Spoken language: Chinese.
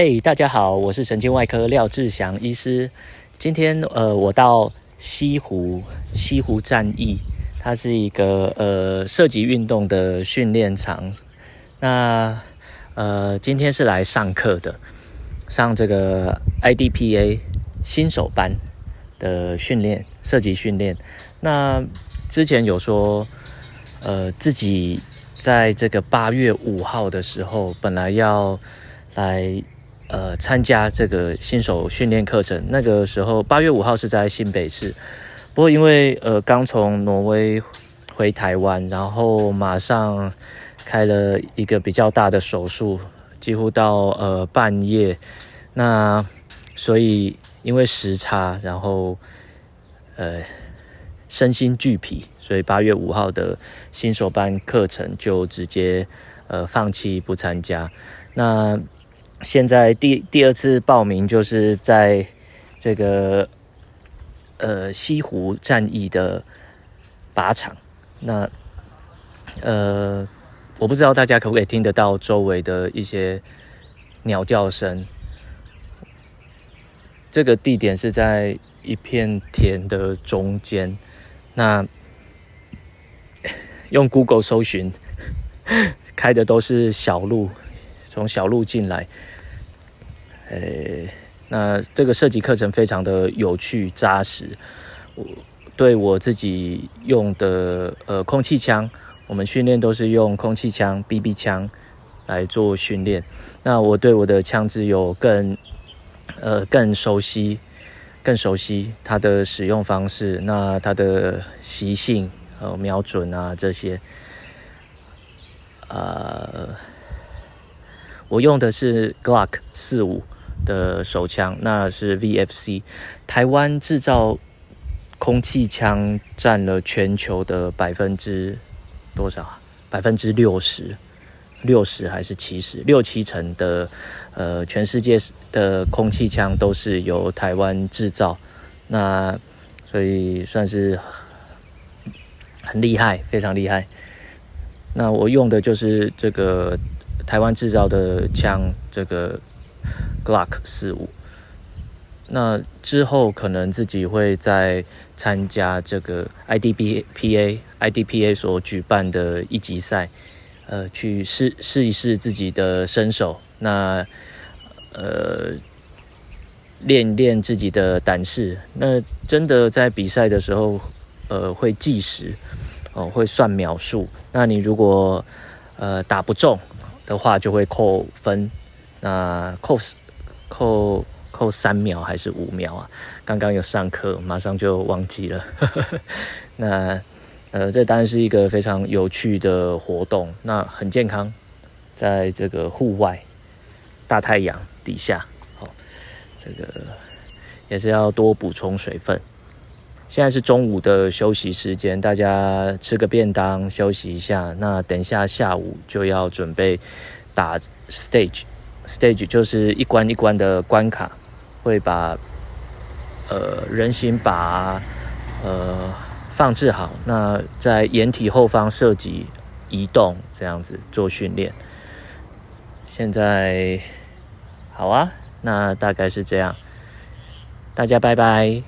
嘿大家好，我是神经外科廖志祥医师。今天呃，我到西湖西湖战役，它是一个呃射击运动的训练场。那呃，今天是来上课的，上这个 IDPA 新手班的训练，射击训练。那之前有说，呃，自己在这个八月五号的时候，本来要来。呃，参加这个新手训练课程，那个时候八月五号是在新北市，不过因为呃刚从挪威回台湾，然后马上开了一个比较大的手术，几乎到呃半夜，那所以因为时差，然后呃身心俱疲，所以八月五号的新手班课程就直接呃放弃不参加，那。现在第第二次报名就是在这个呃西湖战役的靶场，那呃我不知道大家可不可以听得到周围的一些鸟叫声。这个地点是在一片田的中间，那用 Google 搜寻 开的都是小路。从小路进来，呃、那这个射击课程非常的有趣扎实。我对我自己用的呃空气枪，我们训练都是用空气枪、BB 枪来做训练。那我对我的枪支有更呃更熟悉、更熟悉它的使用方式，那它的习性、呃瞄准啊这些，呃。我用的是 Glock 四五的手枪，那是 VFC。台湾制造空气枪占了全球的百分之多少啊？百分之六十，六十还是七十？六七成的呃，全世界的空气枪都是由台湾制造，那所以算是很厉害，非常厉害。那我用的就是这个。台湾制造的枪，这个 Glock 四五。那之后可能自己会再参加这个 IDPA IDPA 所举办的一级赛，呃，去试试一试自己的身手。那呃，练练自己的胆识。那真的在比赛的时候，呃，会计时哦，会算秒数。那你如果呃打不中，的话就会扣分，那扣扣扣三秒还是五秒啊？刚刚有上课，马上就忘记了。那呃，这当然是一个非常有趣的活动，那很健康，在这个户外大太阳底下，好，这个也是要多补充水分。现在是中午的休息时间，大家吃个便当休息一下。那等一下下午就要准备打 stage，stage 就是一关一关的关卡，会把呃人形靶呃放置好，那在掩体后方射击移动这样子做训练。现在好啊，那大概是这样，大家拜拜。